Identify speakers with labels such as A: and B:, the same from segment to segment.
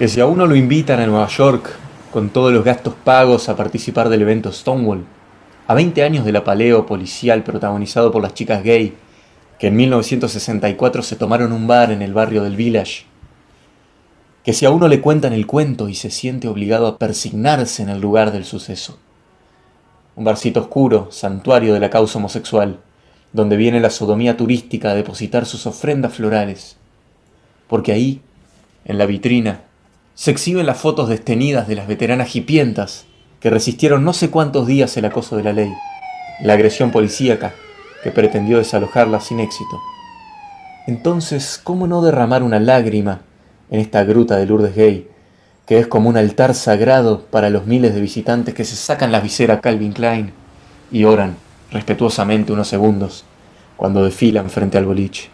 A: que si a uno lo invitan a Nueva York con todos los gastos pagos a participar del evento Stonewall, a 20 años del apaleo policial protagonizado por las chicas gay, que en 1964 se tomaron un bar en el barrio del Village, que si a uno le cuentan el cuento y se siente obligado a persignarse en el lugar del suceso. Un barcito oscuro, santuario de la causa homosexual, donde viene la sodomía turística a depositar sus ofrendas florales, porque ahí, en la vitrina, se exhiben las fotos destenidas de las veteranas hipientas que resistieron no sé cuántos días el acoso de la ley, la agresión policíaca que pretendió desalojarla sin éxito. Entonces, ¿cómo no derramar una lágrima en esta gruta de Lourdes Gay, que es como un altar sagrado para los miles de visitantes que se sacan la visera Calvin Klein y oran respetuosamente unos segundos cuando desfilan frente al boliche?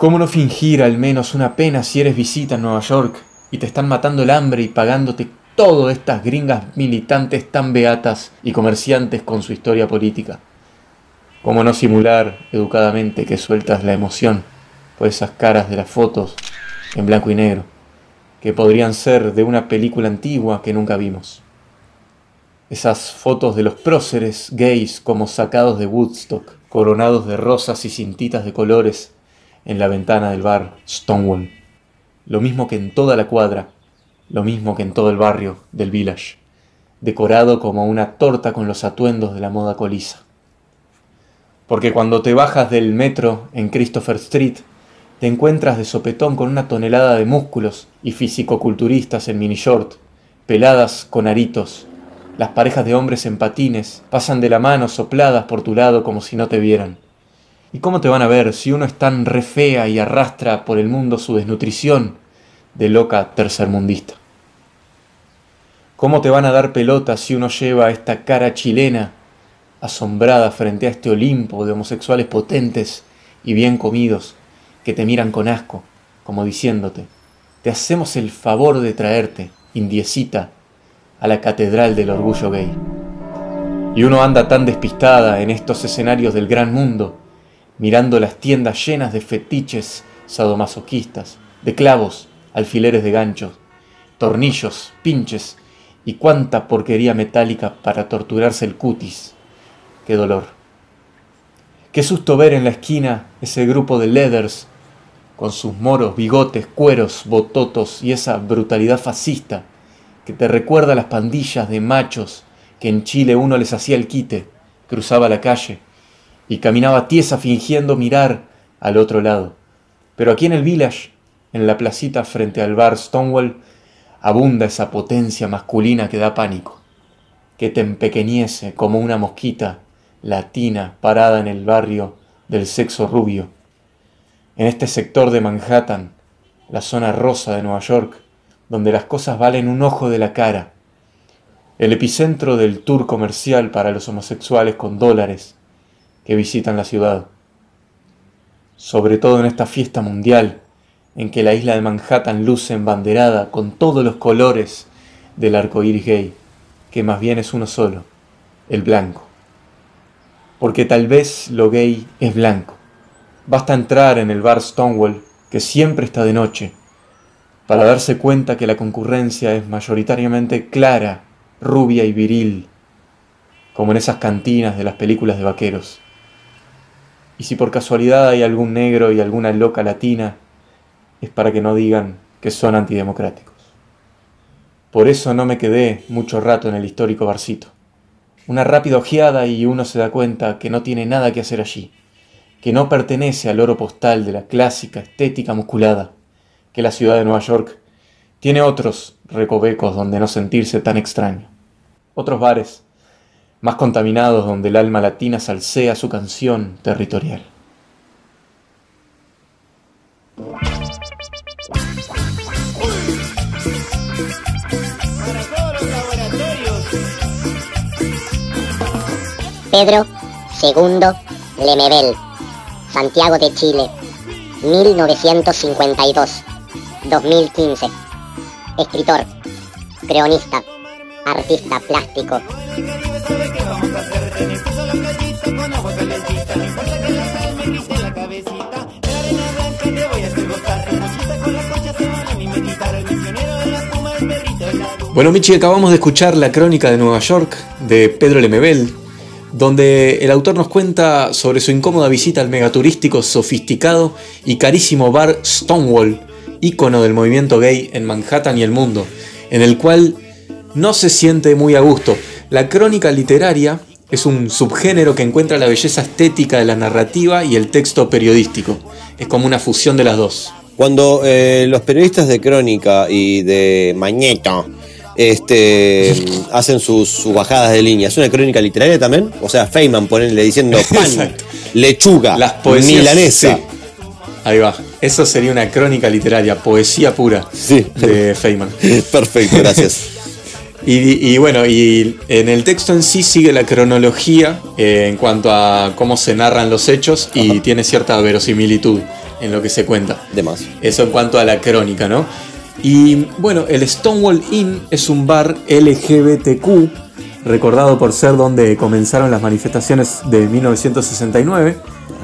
A: ¿Cómo no fingir al menos una pena si eres visita en Nueva York y te están matando el hambre y pagándote todo estas gringas militantes tan beatas y comerciantes con su historia política? ¿Cómo no simular educadamente que sueltas la emoción por esas caras de las fotos en blanco y negro, que podrían ser de una película antigua que nunca vimos? Esas fotos de los próceres gays como sacados de Woodstock, coronados de rosas y cintitas de colores en la ventana del bar Stonewall. Lo mismo que en toda la cuadra, lo mismo que en todo el barrio del village, decorado como una torta con los atuendos de la moda colisa. Porque cuando te bajas del metro en Christopher Street, te encuentras de sopetón con una tonelada de músculos y fisicoculturistas en mini short, peladas con aritos. Las parejas de hombres en patines pasan de la mano sopladas por tu lado como si no te vieran. ¿Y cómo te van a ver si uno es tan re fea y arrastra por el mundo su desnutrición de loca tercermundista? ¿Cómo te van a dar pelota si uno lleva esta cara chilena asombrada frente a este Olimpo de homosexuales potentes y bien comidos que te miran con asco, como diciéndote, te hacemos el favor de traerte, indiecita, a la catedral del orgullo gay. Y uno anda tan despistada en estos escenarios del gran mundo, mirando las tiendas llenas de fetiches sadomasoquistas, de clavos, alfileres de ganchos, tornillos, pinches y cuánta porquería metálica para torturarse el cutis qué dolor. Qué susto ver en la esquina ese grupo de leathers con sus moros, bigotes, cueros, bototos y esa brutalidad fascista que te recuerda a las pandillas de machos que en Chile uno les hacía el quite, cruzaba la calle y caminaba tiesa fingiendo mirar al otro lado. Pero aquí en el village, en la placita frente al bar Stonewall, abunda esa potencia masculina que da pánico, que te empequeñece como una mosquita latina parada en el barrio del sexo rubio. En este sector de Manhattan, la zona rosa de Nueva York, donde las cosas valen un ojo de la cara, el epicentro del tour comercial para los homosexuales con dólares que visitan la ciudad. Sobre todo en esta fiesta mundial en que la isla de Manhattan luce embanderada con todos los colores del arco iris gay, que más bien es uno solo, el blanco porque tal vez lo gay es blanco. Basta entrar en el bar Stonewall, que siempre está de noche, para darse cuenta que la concurrencia es mayoritariamente clara, rubia y viril, como en esas cantinas de las películas de vaqueros. Y si por casualidad hay algún negro y alguna loca latina, es para que no digan que son antidemocráticos. Por eso no me quedé mucho rato en el histórico barcito. Una rápida ojeada y uno se da cuenta que no tiene nada que hacer allí, que no pertenece al oro postal de la clásica estética musculada, que la ciudad de Nueva York tiene otros recovecos donde no sentirse tan extraño, otros bares más contaminados donde el alma latina salsea su canción territorial.
B: Pedro II Lemebel, Santiago de Chile, 1952, 2015. Escritor, creonista, artista plástico.
A: Bueno, Michi, acabamos de escuchar la crónica de Nueva York de Pedro Lemebel, donde el autor nos cuenta sobre su incómoda visita al megaturístico, sofisticado y carísimo bar Stonewall, ícono del movimiento gay en Manhattan y el mundo, en el cual no se siente muy a gusto. La crónica literaria es un subgénero que encuentra la belleza estética de la narrativa y el texto periodístico. Es como una fusión de las dos.
C: Cuando eh, los periodistas de crónica y de Magneto este, hacen sus, bajadas de línea, ¿es una crónica literaria también? O sea, Feynman ponerle diciendo pan, lechuga,
A: Las poesías, milanesa. Ahí va. Eso sería una crónica literaria, poesía pura de Feynman.
C: Perfecto, gracias.
A: Y, bueno, y en el texto en sí sigue la cronología eh, en cuanto a cómo se narran los hechos y tiene cierta verosimilitud en lo que se cuenta.
C: De más.
A: Eso en cuanto a la crónica, ¿no? Y bueno, el Stonewall Inn es un bar LGBTQ, recordado por ser donde comenzaron las manifestaciones de 1969,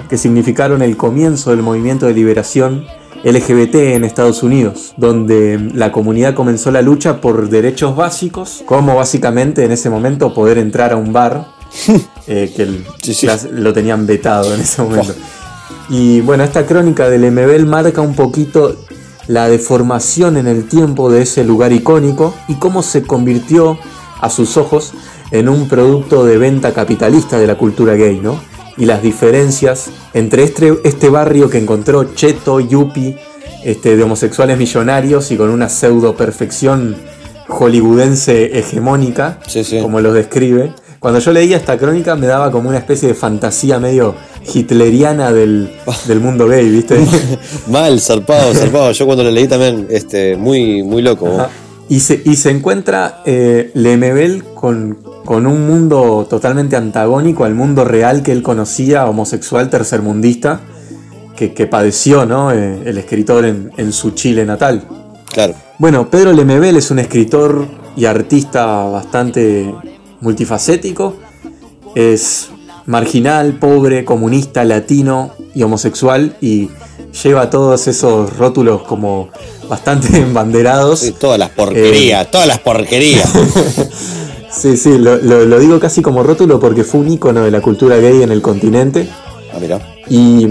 A: que significaron el comienzo del movimiento de liberación LGBT en Estados Unidos, donde la comunidad comenzó la lucha por derechos básicos, como básicamente en ese momento poder entrar a un bar, eh, que lo tenían vetado en ese momento. Y bueno, esta crónica del MBL marca un poquito la deformación en el tiempo de ese lugar icónico y cómo se convirtió a sus ojos en un producto de venta capitalista de la cultura gay, ¿no? Y las diferencias entre este, este barrio que encontró cheto, yuppie, este, de homosexuales millonarios y con una pseudo perfección hollywoodense hegemónica, como lo describe. Cuando yo leía esta crónica me daba como una especie de fantasía medio hitleriana del, mundo gay, ¿viste?
C: Mal, zarpado, zarpado. Yo cuando lo leí también, este, muy, muy loco.
A: Y se, y se encuentra eh, Lemebel con, con un mundo totalmente antagónico al mundo real que él conocía, homosexual, tercermundista, que, que padeció ¿no? Eh, el escritor en, su Chile natal.
C: Claro.
A: Bueno, Pedro Lemebel es un escritor y artista bastante multifacético. Es marginal, pobre, comunista, latino y homosexual y lleva todos esos rótulos como bastante embanderados.
C: Sí, todas las porquerías, eh, todas las porquerías.
A: Sí, sí, lo, digo casi como rótulo porque fue un icono de la cultura gay en el continente.
C: Ah, mira.
A: Y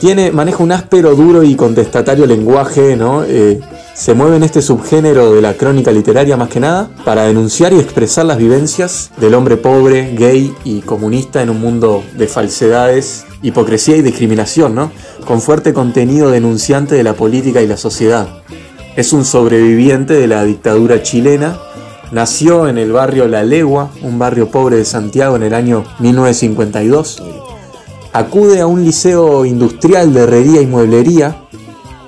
A: tiene, maneja un áspero, duro y contestatario lenguaje, ¿no? Eh, se mueve en este subgénero de la crónica literaria más que nada para denunciar y expresar las vivencias del hombre pobre, gay y comunista en un mundo de falsedades, hipocresía y discriminación, ¿no? Con fuerte contenido denunciante de la política y la sociedad. Es un sobreviviente de la dictadura chilena Nació en el barrio La Legua, un barrio pobre de Santiago en el año 1952. Acude a un liceo industrial de herrería y mueblería,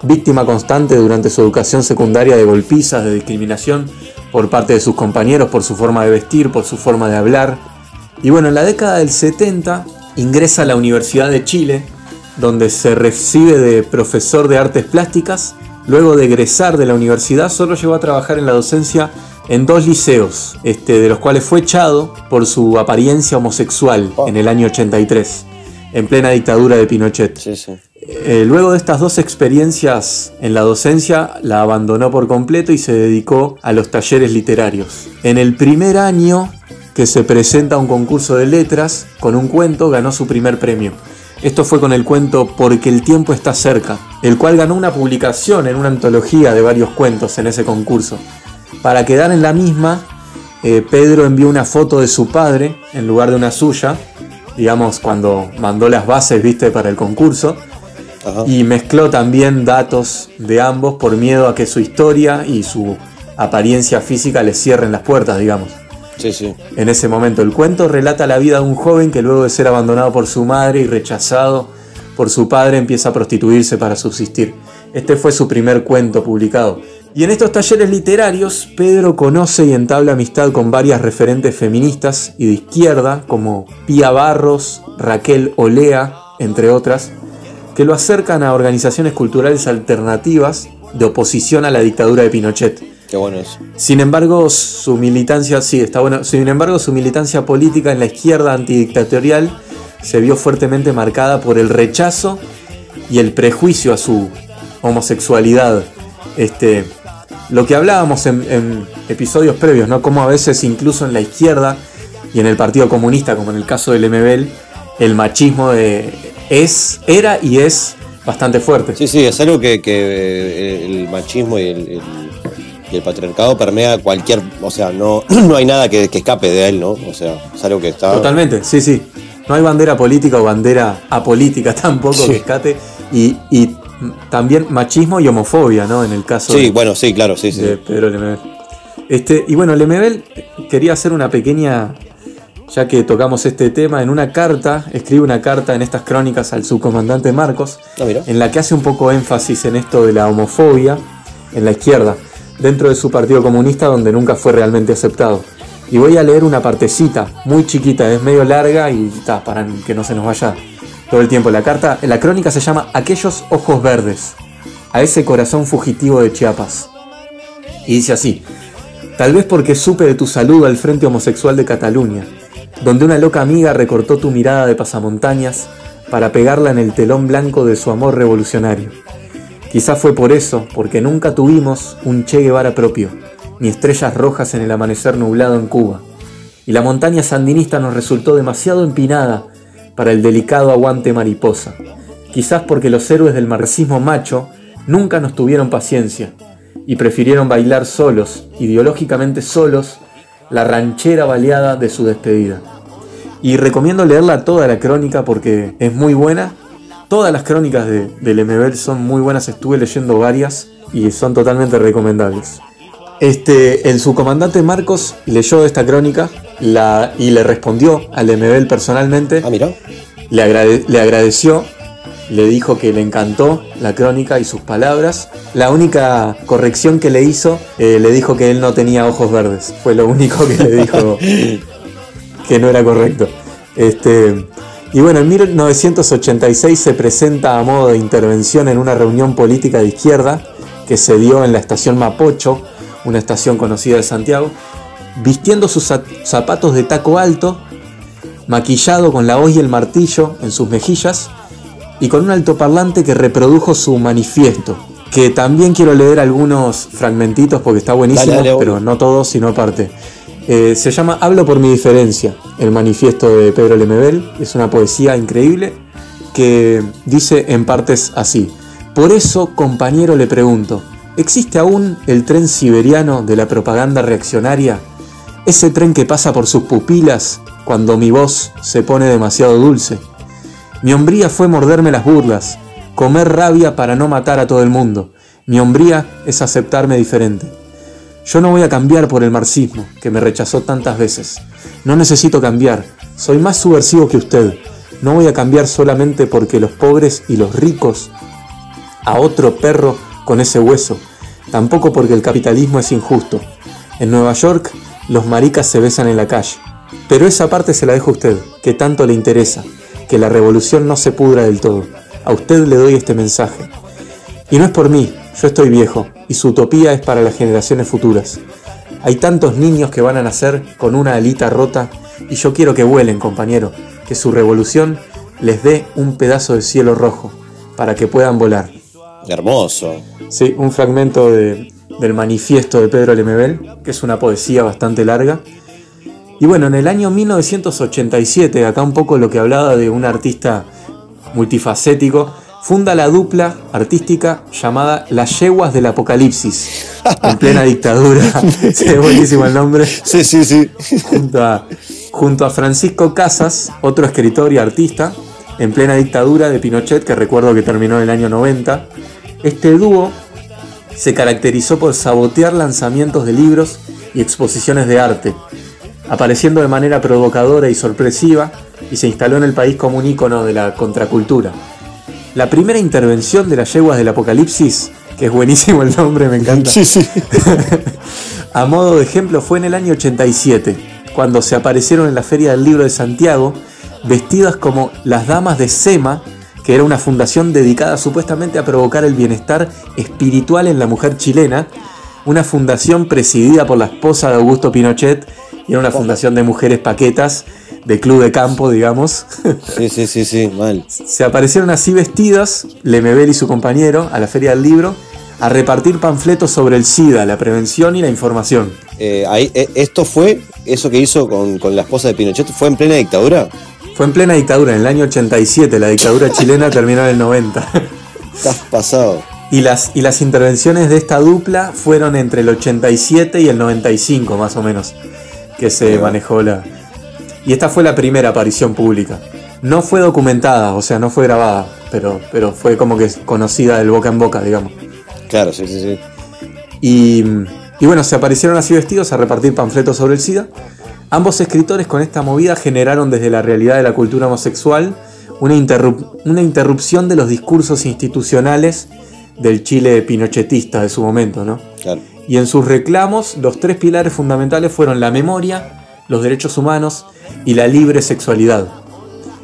A: víctima constante durante su educación secundaria de golpizas, de discriminación por parte de sus compañeros por su forma de vestir, por su forma de hablar. Y bueno, en la década del 70 ingresa a la Universidad de Chile, donde se recibe de profesor de artes plásticas. Luego de egresar de la universidad, solo llegó a trabajar en la docencia en dos liceos, este, de los cuales fue echado por su apariencia homosexual oh. en el año 83, en plena dictadura de Pinochet. Eh, luego de estas dos experiencias en la docencia, la abandonó por completo y se dedicó a los talleres literarios. En el primer año que se presenta a un concurso de letras, con un cuento ganó su primer premio. Esto fue con el cuento Porque el tiempo está cerca, el cual ganó una publicación en una antología de varios cuentos en ese concurso. Para quedar en la misma, eh, Pedro envió una foto de su padre en lugar de una suya, digamos cuando mandó las bases, viste, para el concurso, y mezcló también datos de ambos por miedo a que su historia y su apariencia física le cierren las puertas, digamos.
C: Sí, sí.
A: En ese momento, el cuento relata la vida de un joven que luego de ser abandonado por su madre y rechazado por su padre empieza a prostituirse para subsistir. Este fue su primer cuento publicado. Y en estos talleres literarios, Pedro conoce y entabla amistad con varias referentes feministas y de izquierda, como Pía Barros, Raquel Olea, entre otras, que lo acercan a organizaciones culturales alternativas de oposición a la dictadura de Pinochet.
C: Qué bueno eso.
A: Sin embargo, su militancia, sí, está bueno. Sin embargo, su militancia política en la izquierda antidictatorial se vio fuertemente marcada por el rechazo y el prejuicio a su homosexualidad. Este, lo que hablábamos en, en episodios previos, ¿no? Como a veces incluso en la izquierda y en el Partido Comunista, como en el caso del MBL, el machismo de- es, era y es bastante fuerte.
C: Sí, sí, es algo que, que, eh, el machismo y el, el- y el patriarcado permea cualquier. O sea, no, no hay nada que, que escape de él, ¿no? O sea, es algo que está.
A: Totalmente, sí, sí. No hay bandera política o bandera apolítica tampoco
C: Sí.
A: que escate. Y, y también machismo y homofobia, ¿no? En el caso
C: Sí,
A: de,
C: bueno, sí, claro, sí, sí.
A: de Pedro Lemebel. Este, y bueno, Lemebel quería hacer una pequeña, ya que tocamos este tema, en una carta, escribe una carta en estas crónicas al subcomandante Marcos,
C: Ah,
A: en la que hace un poco énfasis en esto de la homofobia en la izquierda, dentro de su partido comunista donde nunca fue realmente aceptado. Y voy a leer una partecita, muy chiquita, es medio larga y está, para que no se nos vaya todo el tiempo. La carta, la crónica se llama Aquellos ojos verdes, a ese corazón fugitivo de Chiapas. Y dice así, tal vez porque supe de tu saludo al Frente Homosexual de Cataluña, donde una loca amiga recortó tu mirada de pasamontañas para pegarla en el telón blanco de su amor revolucionario. Quizá fue por eso, porque nunca tuvimos un Che Guevara propio, ni estrellas rojas en el amanecer nublado en Cuba. Y la montaña sandinista nos resultó demasiado empinada para el delicado aguante mariposa. Quizás porque los héroes del marxismo macho nunca nos tuvieron paciencia y prefirieron bailar solos, ideológicamente solos, la ranchera baleada de su despedida. Y recomiendo leerla toda la crónica porque es muy buena. Todas las crónicas de, del MBL son muy buenas, estuve leyendo varias y son totalmente recomendables. Este, el subcomandante Marcos leyó esta crónica la, y le respondió al MBL personalmente
C: Ah, mira.
A: le, agrade- le agradeció, le dijo que le encantó la crónica y sus palabras. La única corrección que le hizo, eh, le dijo que él no tenía ojos verdes. Fue lo único que le dijo que no era correcto. Este, y bueno, en 1986 se presenta a modo de intervención en una reunión política de izquierda que se dio en la estación Mapocho, una estación conocida de Santiago, vistiendo sus za- zapatos de taco alto maquillado con la hoz y el martillo en sus mejillas y con un altoparlante que reprodujo su manifiesto, que también quiero leer algunos fragmentitos porque está buenísimo,
C: Dale, dale,
A: pero no todos, sino parte. Eh, se llama Hablo por mi diferencia, el manifiesto de Pedro Lemebel, es una poesía increíble que dice en partes así. Por eso, compañero, le pregunto, ¿existe aún el tren siberiano de la propaganda reaccionaria? Ese tren que pasa por sus pupilas cuando mi voz se pone demasiado dulce. Mi hombría fue morderme las burlas, comer rabia para no matar a todo el mundo. Mi hombría es aceptarme diferente. Yo no voy a cambiar por el marxismo, que me rechazó tantas veces. No necesito cambiar, soy más subversivo que usted. No voy a cambiar solamente porque los pobres y los ricos a otro perro con ese hueso. Tampoco porque el capitalismo es injusto. En Nueva York, los maricas se besan en la calle. Pero esa parte se la dejo a usted, que tanto le interesa, que la revolución no se pudra del todo. A usted le doy este mensaje. Y no es por mí, yo estoy viejo, y su utopía es para las generaciones futuras. Hay tantos niños que van a nacer con una alita rota, y yo quiero que vuelen, compañero, que su revolución les dé un pedazo de cielo rojo, para que puedan volar.
C: Hermoso.
A: Sí, un fragmento de- del manifiesto de Pedro Lemebel, que es una poesía bastante larga. Y bueno, en el año 1987, acá un poco lo que hablaba de un artista multifacético, funda la dupla artística llamada Las Yeguas del Apocalipsis, en plena dictadura. Sí, es buenísimo el nombre
C: Sí, sí, sí.
A: junto a, junto a Francisco Casas, otro escritor y artista, en plena dictadura de Pinochet, que recuerdo que terminó en el año 90. Este dúo se caracterizó por sabotear lanzamientos de libros y exposiciones de arte, apareciendo de manera provocadora y sorpresiva, y se instaló en el país como un ícono de la contracultura. La primera intervención de las yeguas del apocalipsis, que es buenísimo el nombre, me encanta.
C: Sí, sí.
A: A modo de ejemplo fue en el año 87, cuando se aparecieron en la Feria del Libro de Santiago, vestidas como las Damas de Sema, que era una fundación dedicada supuestamente a provocar el bienestar espiritual en la mujer chilena, una fundación presidida por la esposa de Augusto Pinochet y era una fundación de mujeres paquetas, de club de campo, digamos.
C: Sí, sí, sí, sí, mal.
A: Se aparecieron así vestidas, Lemebel y su compañero, a la Feria del Libro, a repartir panfletos sobre el SIDA, la prevención y la información.
C: Eh, ahí, eh, ¿Esto fue, eso que hizo con, con la esposa de Pinochet, fue en plena dictadura?
A: Fue en plena dictadura, en el año 87, la dictadura chilena terminó en el 90.
C: Estás pasado.
A: Y las, y las intervenciones de esta dupla fueron entre el 87 y el 95 más o menos, que se manejó la... Y esta fue la primera aparición pública. No fue documentada, o sea, no fue grabada, pero, pero fue como que conocida del boca en boca, digamos.
C: Claro, sí, sí, sí.
A: Y, y bueno, se aparecieron así vestidos a repartir panfletos sobre el SIDA. Ambos escritores con esta movida generaron desde la realidad de la cultura homosexual una, una interrupción de los discursos institucionales del Chile pinochetista de su momento, ¿no?
C: Claro.
A: Y en sus reclamos, los tres pilares fundamentales fueron la memoria, los derechos humanos y la libre sexualidad.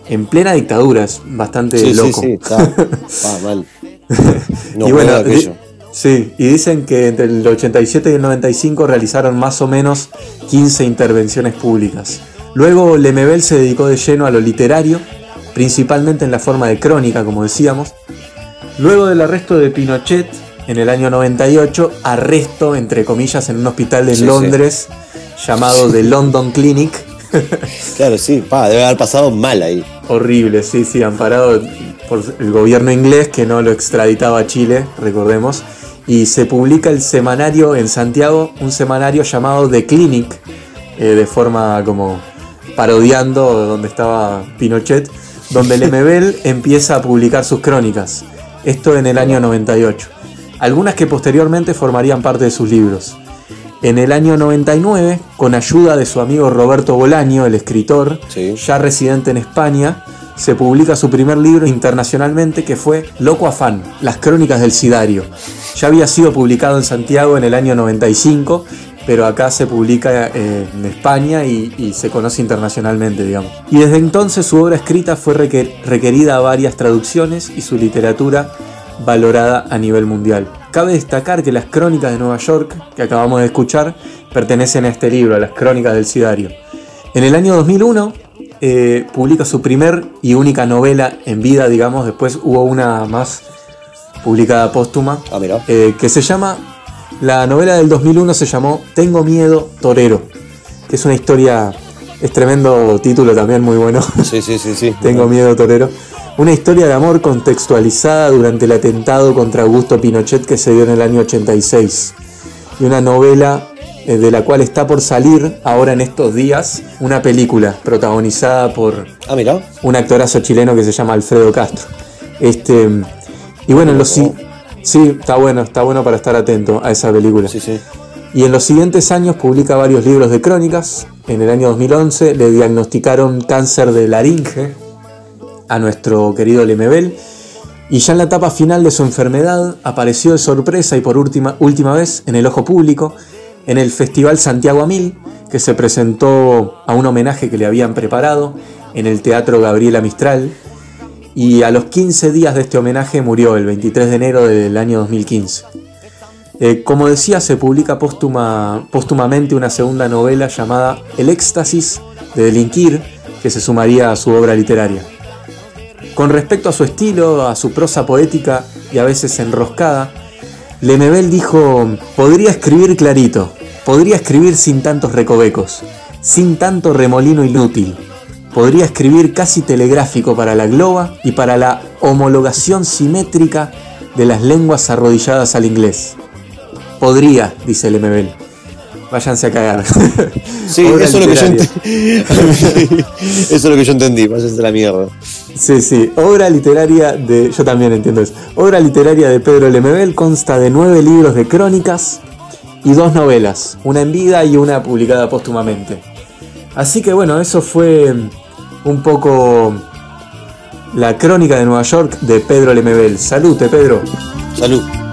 A: En plena dictadura, es bastante
C: Sí, sí,
A: loco.
C: sí, está, está mal. No
A: y bueno,
C: aquello.
A: Sí, y dicen que entre el 87 y el 95 realizaron más o menos 15 intervenciones públicas. Luego Lemebel se dedicó de lleno a lo literario, principalmente en la forma de crónica, como decíamos. Luego del arresto de Pinochet en el año 98, arresto entre comillas en un hospital de
C: Sí, sí.
A: Londres llamado The London Clinic.
C: Claro, sí, pa, debe haber pasado mal ahí.
A: Horrible, sí, sí, amparado por el gobierno inglés que no lo extraditaba a Chile, recordemos. Y se publica el semanario en Santiago, un semanario llamado The Clinic, eh, de forma como parodiando donde estaba Pinochet, donde Lemebel empieza a publicar sus crónicas. Esto en el año 98. Algunas que posteriormente formarían parte de sus libros. En el año 99, con ayuda de su amigo Roberto Bolaño, el escritor,
C: Sí.
A: ya residente en España, se publica su primer libro internacionalmente que fue Loco Afán, las crónicas del Sidario. Ya había sido publicado en Santiago en el año 95, pero acá se publica eh, en España y, y se conoce internacionalmente, digamos. Y desde entonces su obra escrita fue requer- requerida a varias traducciones y su literatura valorada a nivel mundial. Cabe destacar que las crónicas de Nueva York, que acabamos de escuchar, pertenecen a este libro, a las crónicas del Sidario. En el año 2001 eh, publica su primer y única novela en vida, digamos, después hubo una más publicada póstuma,
C: Ah, mira.
A: eh, que se llama, la novela del 2001 se llamó Tengo miedo, torero, que es una historia, es tremendo título también, muy bueno.
C: Sí, sí, sí, sí.
A: Tengo miedo, torero. Una historia de amor contextualizada durante el atentado contra Augusto Pinochet que se dio en el año 86. Y una novela de la cual está por salir ahora en estos días una película protagonizada por
C: Ah, mira.
A: un actorazo chileno que se llama Alfredo Castro. Este, y bueno, en los, sí, está bueno, está bueno para estar atento a esa película.
C: Sí, sí.
A: Y en los siguientes años publica varios libros de crónicas. En el año 2011 le diagnosticaron cáncer de laringe a nuestro querido Lemebel. Y ya en la etapa final de su enfermedad apareció de sorpresa y por última, última vez en el ojo público en el Festival Santiago a Mil, que se presentó a un homenaje que le habían preparado en el Teatro Gabriela Mistral. Y a los 15 días de este homenaje murió el 23 de enero del año 2015. Eh, como decía, se publica póstuma- póstumamente una segunda novela llamada El éxtasis de delinquir, que se sumaría a su obra literaria. Con respecto a su estilo, a su prosa poética y a veces enroscada, Lemebel dijo, podría escribir clarito, podría escribir sin tantos recovecos, sin tanto remolino inútil, podría escribir casi telegráfico para la globa y para la homologación simétrica de las lenguas arrodilladas al inglés. Podría, dice Lemebel. Váyanse a cagar.
C: Sí, eso es, lo que yo eso es lo que yo entendí. Váyanse a la mierda.
A: Sí, sí. Obra literaria de. Yo también entiendo eso. Obra literaria de Pedro Lemebel consta de nueve libros de crónicas y dos novelas, una en vida y una publicada póstumamente. Así que bueno, eso fue un poco la crónica de Nueva York de Pedro Lemebel. Salute, Pedro.
C: Salud.